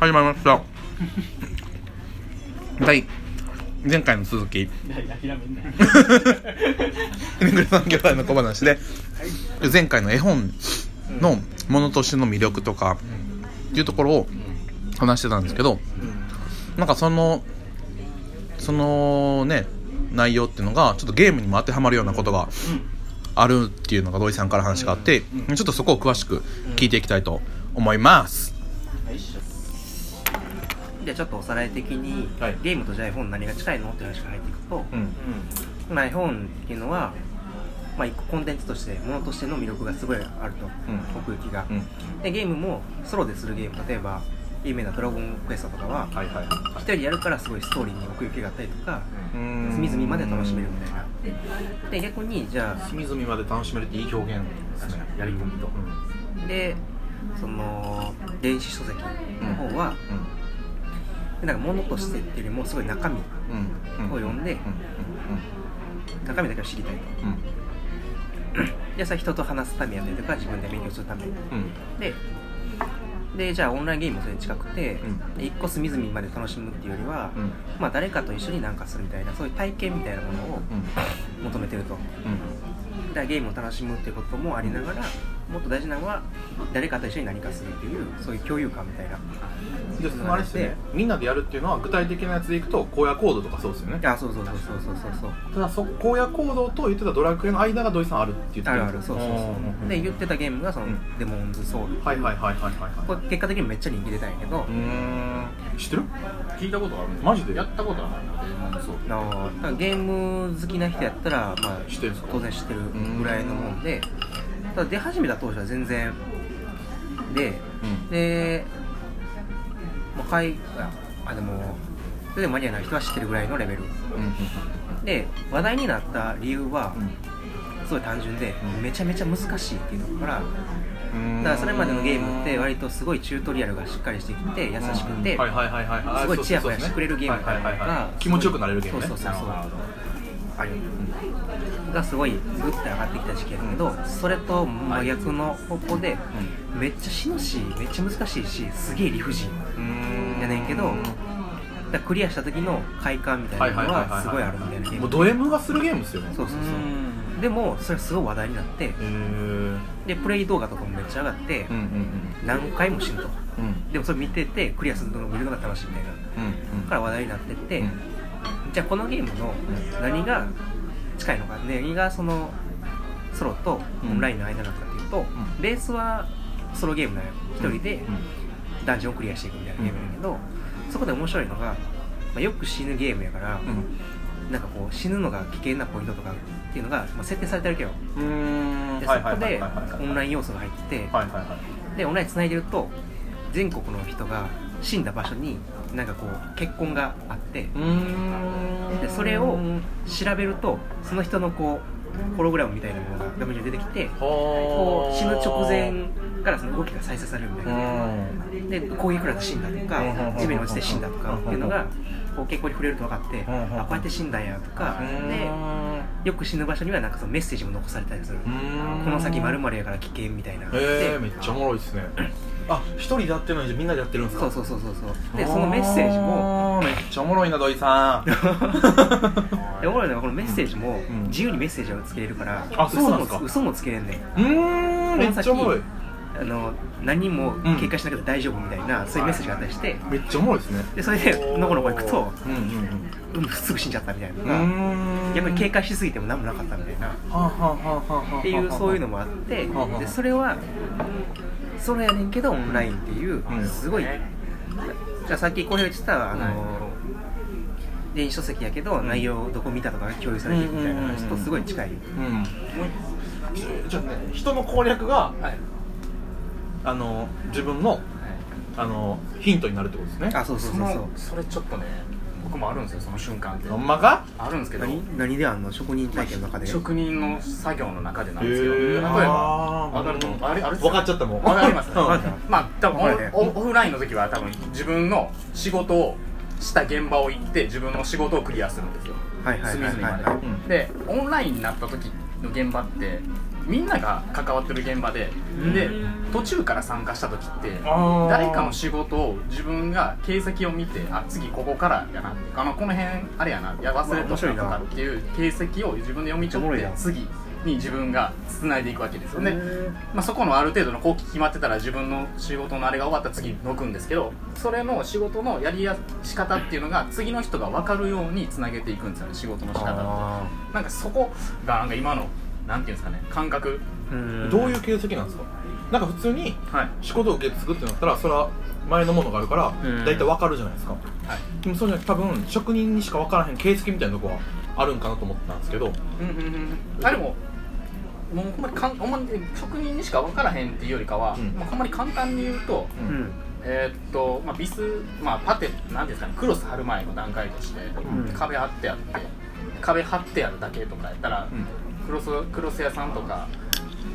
始まりました。第 前回の続き。諦めんなよ。イングレさん兄弟の小話で。前回の絵本のものとしての魅力とかっていうところを話してたんですけどなんかそのそのね内容っていうのがちょっとゲームにも当てはまるようなことがあるっていうのが土井さんから話があってちょっとそこを詳しく聞いていきたいと思いますじゃあちょっとおさらい的に、はい。ゲームとじゃあ絵本何が近いのって話から入っていくと、うん。まあ、絵本っていうのは、まあ、一個コンテンツとしてものとしての魅力がすごいあると、うん。奥行きが、うん。でゲームもソロでするゲーム例えば有名な「ドラゴンクエスト」とかは一人でやるからすごいストーリーに奥行きがあったりとかうん。隅々まで楽しめるみたいな。で逆にじゃあ隅々まで楽しめるっていい表現ですね。やり込みと。でその電子書籍の方は、でなんか物としてっていうよりもすごい中身を読んで中身だけを知りたいと。うん。でそ人と話すためやったりとか自分で勉強するため。うん。ででじゃあオンラインゲームもそれに近くて、うん。で一個隅々まで楽しむっていうよりは、うん。まあ、誰かと一緒に何かするみたいなそういう体験みたいなものをうん。求めてるとだゲームを楽しむってこともありながらもっと大事なのは誰かと一緒に何かするっていうそういう共有感みたいな。でそのあれですよね。みんなでやるっていうのは具体的なやつでいくと荒野行動とかそうですよね。あそうそうそうそうそうそう。そうただそ荒野行動と言ってたドラクエの間が土井さんあるって言ってあるあるそうそうそう。で言ってたゲームがその、うん。デモンズソウルはいはいはいはいはいこはれ結果的にめっちゃ人気出たんやけど、いうーん。知ってる？聞いたことあるマジで？やったことはないな。デー。モンズソウルあのだからゲーム好きな人やったら、まあ、知ってる当然知ってるぐらいのもんで。ただ出始めた当初は全然でうん。で、まあ、買いああでもそれでもマニアな人は知ってるぐらいのレベル。うん。で話題になった理由はうん。すごい単純で、うん。めちゃめちゃ難しいっていうところからうんだからそれまでのゲームって割とすごいチュートリアルがしっかりしてきて優しくて、すごいチヤホヤしてくれるゲームはいはいはいはいが気持ちよくなれるゲームね。そうそうそうそう。なるほど。あるがすごいグッて上がってきた時期やけど、それと真逆の方向で、めっちゃ死ぬしめっちゃ難しいしすげえ理不尽うん。やねんけどだクリアした時の快感みたいなのはすごいあるみたいなゲーム。もうド M がするゲームですよね。そうそうそうでもそれすごい話題になってでプレイ動画とかもめっちゃ上がって、うんうん何回も死ぬと。うん。うんでもそれ見ててクリアするのを見るのが楽しいみたいな。うんうんから話題になってって、うん。じゃあこのゲームの何が近いのか何がそのソロとオンラインの間なのかっていうと、ん。ベースはソロゲームなんよ。一人でうん。ダンジョンをクリアしていくみたいなゲームなんやけど、そこで面白いのが、まあ、よく死ぬゲームやから、なんかこう死ぬのが危険なポイントとかっていうのが、まあ、設定されてるけどうんうん。でそこでオンライン要素が入ってて、でオンライン繋いでると全国の人が死んだ場所になんかこう結婚があってでそれを調べるとその人のこうホログラムみたいなものが画面上に出てきてこう死ぬ直前からその動きが再生されるみたいな。で攻撃食らって死んだとかうん地面に落ちて死んだとかっていうのがこう結構に触れると分かってうんあこうやって死んだんやとかでよく死ぬ場所にはなんかそのメッセージも残されたりする。この先〇〇やから危険みたいなえー、めっちゃおもろいですね。あ一人でやってるのにみんなでやってるんですか？そうそうそうそう。そうでそのメッセージもあーめっちゃおもろいな土井さん。でおもろいのがこのメッセージもうん。自由にメッセージをつけれるからあそうなんですか。嘘も嘘もつけれんねん。うーんめっちゃおもろいあの何も警戒しなくて大丈夫みたいな、そういうメッセージがあったりして。めっちゃおもろいですね。でそれでのこのこ行くとうんうんうん。すぐ死んじゃったみたいな。のうが、ん。逆に警戒しすぎても何もなかったみたいな。はあはあはあはあはあっていうそういうのもあってでそれはそれやねんけどオンラインっていううん。すごい、じゃあさっき浩平が言ってたあの、電子書籍やけど内容どこ見たとかが共有されていくみたいな話とすごい近い、うん。じゃあね人の攻略があの自分のあのヒントになるってことですね。あそうそうそうそう。のそれちょっとね僕もあるんですよその瞬間って。ほんまか？あるんですけど。何何であんの？職人体験の中で。職人の作業の中でなんですけど例えばあー。わかあれあれ分か？っちゃったもん。わかります。うん。まあ多分オオフラインの時は多分自分の仕事をした現場を行って自分の仕事をクリアするんですよ。はいはいはいはい隅々まで、でオンラインになった時の現場ってみんなが関わってる現場でうん。で途中から参加した時って誰かの仕事を自分が形跡を見てあ次ここからやなあのこの辺あれやないや忘れとったとかっていう形跡を自分で読み取って次に自分が繋いでいくわけですよね、うんまあ、そこのある程度の後期決まってたら自分の仕事のあれが終わったら次のくんですけどそれの仕事のやりや仕方っていうのが次の人が分かるようにつなげていくんですよね仕事の仕方ってあなんかそこがなんか今のなんていうんですかね感覚。どういう形跡なんですか？なんか普通にはい。仕事を受け継ぐってなったらそれは前のものがあるからうん。大体わかるじゃないですか。はい。でもそうじゃなくて多分職人にしか分からへん形跡みたいなとこはあるんかなと思ってたんですけど。うんうんうんあでももうほんまにかんほんまに職人にしか分からへんっていうよりかは、うん。まあ、ほんまに簡単に言うとううん。んえーっと、まあ、ビス、まあ、パテなんていうんですかねクロス貼る前の段階として、ん。壁貼ってあって壁貼ってあるだけとかやったら、うんクロスクロス屋さんとか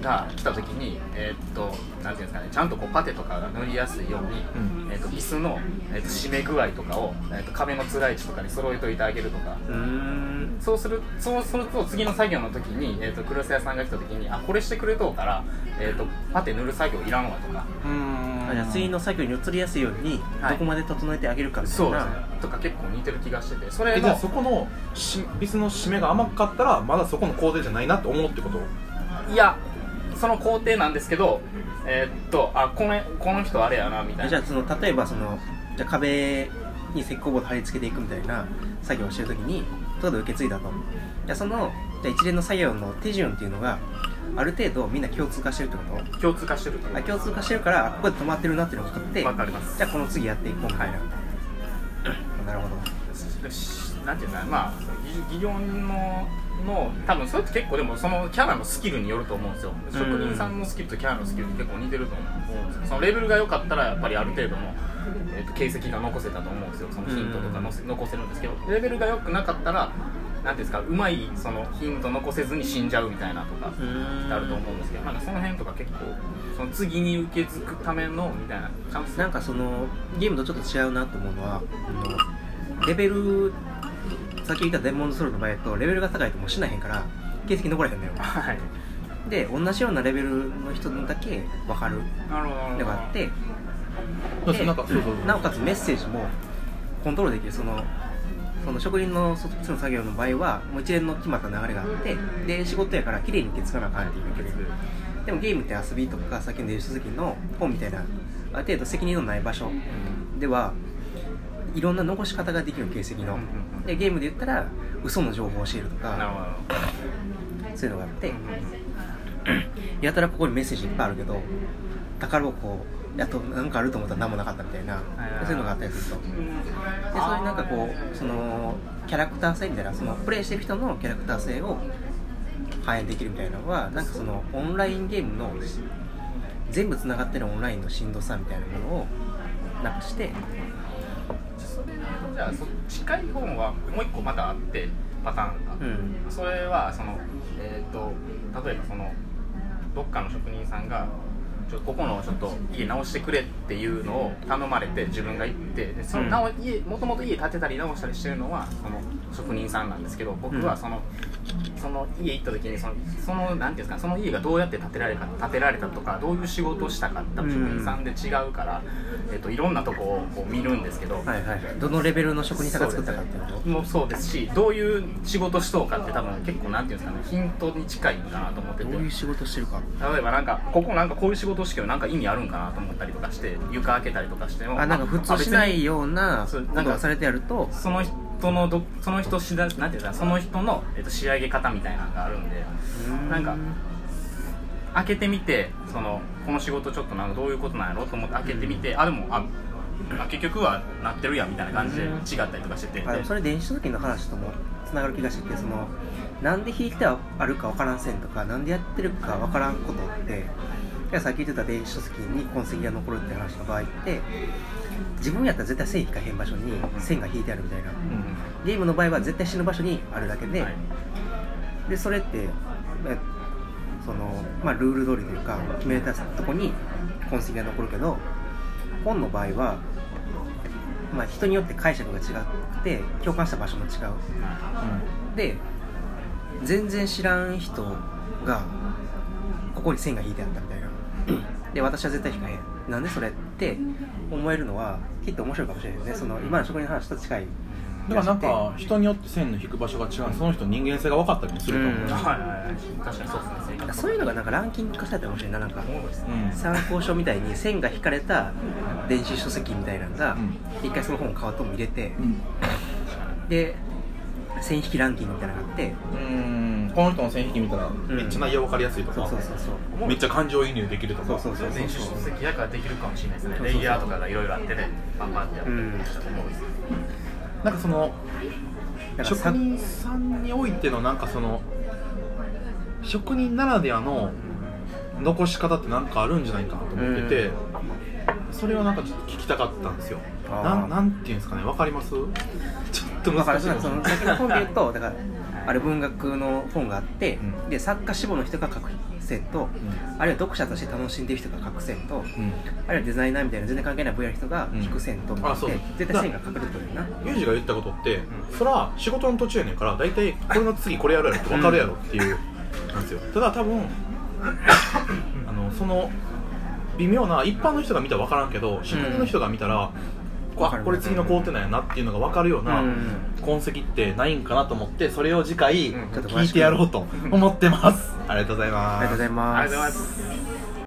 が来た時にえーっとなんていうんですかねちゃんとこうパテとかが塗りやすいように、うん。えーっとビスの、えーっと締め具合とかを、えーっと壁のつらい位置とかに揃えといてあげるとか。うん。そうするそうすると次の作業の時に、えー、とクロス屋さんが来た時にあこれしてくれとうから、えー、とパテ塗る作業いらんわとか。うんあじゃあ次の作業に移りやすいようにはい。どこまで整えてあげるかみたそいうな、ですね。とか結構似てる気がしててそれじゃあそこのしビスの締めが甘かったらまだそこの工程じゃないなって思うってこと？いやその工程なんですけどえーっとあこのこの人あれやなみたいな。じゃあその例えばそのじゃあ壁に石膏ボード貼り付けていくみたいな作業をしてるときに例えば受け継いだと。じゃあそのじゃあ一連の作業の手順っていうのがある程度みんな共通化してるってこと？共通化してると。あ共通化してるからあここで止まってるなっていうのが分かってわかります。じゃあこの次やっていこう。みたい。な、なるほど。しなんていうんだまあ技技量のの多分それって結構でもそのキャラのスキルによると思うんですよ。職人さんのスキルとキャラのスキルって結構似てると思うんですよ。そのレベルが良かったらやっぱりある程度の、えー、と形跡が残せたと思うんですよ。そのヒントとかのせ残せるんですけどレベルが良くなかったらなんていうんですかうまいそのヒント残せずに死んじゃうみたいなとかあると思うんですけどなんかその辺とか結構その次に受け継ぐためのみたいなチャンス。なんかそのゲームとちょっと違うなと思うのはレベルさっき言ったデンモンドソウルの場合だとレベルが高いともうしないへんから形跡残らへんのよ。はい。で同じようなレベルの人だけ分かる。なるほどなるほど。のがあって。そうそうなんかそうそうそう。なおかつメッセージもコントロールできる。そのその職人のそっちの作業の場合はもう一連の決まった流れがあってで仕事やから綺麗に受け継がなあかんっていうででもゲームって遊びとかさっきの電子書籍の本みたいなある程度責任のない場所ではいろんな残し方ができる形跡の。でゲームで言ったら嘘の情報を教えるとかど。そういうのがあってやたらここにメッセージいっぱいあるけど宝箱やっとなんかあると思ったら何もなかったみたいなそういうのがあったりすると。でそういうなんかこうそのキャラクター性みたいなそのプレイしてる人のキャラクター性を反映できるみたいなのはなんかそのオンラインゲームの全部つながってるオンラインのしんどさみたいなものをなくして。じゃあそ近い本はもう一個またあってパターンが、うん。それはそのえっ、と例えばそのどっかの職人さんがちょここのちょっと家直してくれっていうのを頼まれて自分が行ってでその家もともと家建てたり直したりしてるのはその職人さんなんですけど僕はその,、その家行った時にそのそのなんていうんですかその家がどうやって建てられた建てられたとかどういう仕事をしたか多分職人さんで違うから、えっといろんなとこをこう見るんですけど、はいはいどのレベルの職人さんが作ったかっていうこともそうですしどういう仕事しとうかって多分結構なんていうんですかねヒントに近いんかなと思ってて。どういう仕事してるか？例えばなんかここなんかこういう仕事してるなんか意味あるんかなと思ったりとかして床開けたりとかしてもあなんか普通しないようなそうことがされてやると？その人のどその人しだなんていうかその人の、えっと、仕上げ方みたいなのがあるんでなんか開けてみてそのこの仕事ちょっとなんかどういうことなんやろと思って開けてみてあでもああ結局はなってるやんみたいな感じで違ったりとかしてて。それ電子書籍の話ともつながる気がしててそのなんで弾いてはあるかわからん線とかなんでやってるかわからんことっていやさっき言ってた電子書籍に痕跡が残るって話の場合って自分やったら絶対線引かへん場所に線が引いてあるみたいな。ゲームの場合は絶対死ぬ場所にあるだけで、はい。でそれってまあその、まあ、ルール通りというか決めたとこに痕跡が残るけど本の場合は、まあ、人によって解釈が違って共感した場所も違う。で全然知らん人がここに線が引いてあったみで私は絶対引かへんなんでそれって思えるのはきっと面白いかもしれないね。その今の職人の話と近い。だからなんか人によって線の引く場所が違う。その人の人間性が分かったりもすると思う、うん。はいはいはい。確かにそうですね。そういうのがなんかランキング化されたら面白いななんかそうですねうん参考書みたいに線が引かれた電子書籍みたいなのがうん。一回その本を買うとも入れてうん。で線引きランキングみたいなのがあってうんこの人の線引き見たらめっちゃ内容分かりやすいとか、そうそうそうそう。めっちゃ感情移入できるとか。そうそうそう電子書籍やからできるかもしれないですねそうそうそう。レイヤーとかがいろいろあってね。パンパンってやってるうんと思うんです。なんかその職人さんにおいてのなんかその職人ならではの残し方ってなんかあるんじゃないかなと思ってて、それをなんかちょっと聞きたかったんですよ。なんなんていうんですかね。わかります？ちょっとだから難しい。その先の本で言うとだからある文学の本があって、うん。で作家志望の人が書く線と、あるいは読者として楽しんでる人が書く線と、うん。あるいはデザイナーみたいな全然関係ない分野の人が引く線とあそう。絶対線が書かれてるな。ユージが言ったことって、それは仕事の途中やねんから大体これの次これやるやろって分かるやろっていう、なんですよ。ただ多分あのその微妙な一般の人が見たら分からんけど職人の人が見たら、こわかる。これ次の工程なんやなっていうのが分かるようなうん。痕跡ってないんかなと思ってそれを次回うん。聞いてやろうと思って ます。ありがとうございます。ありがとうございます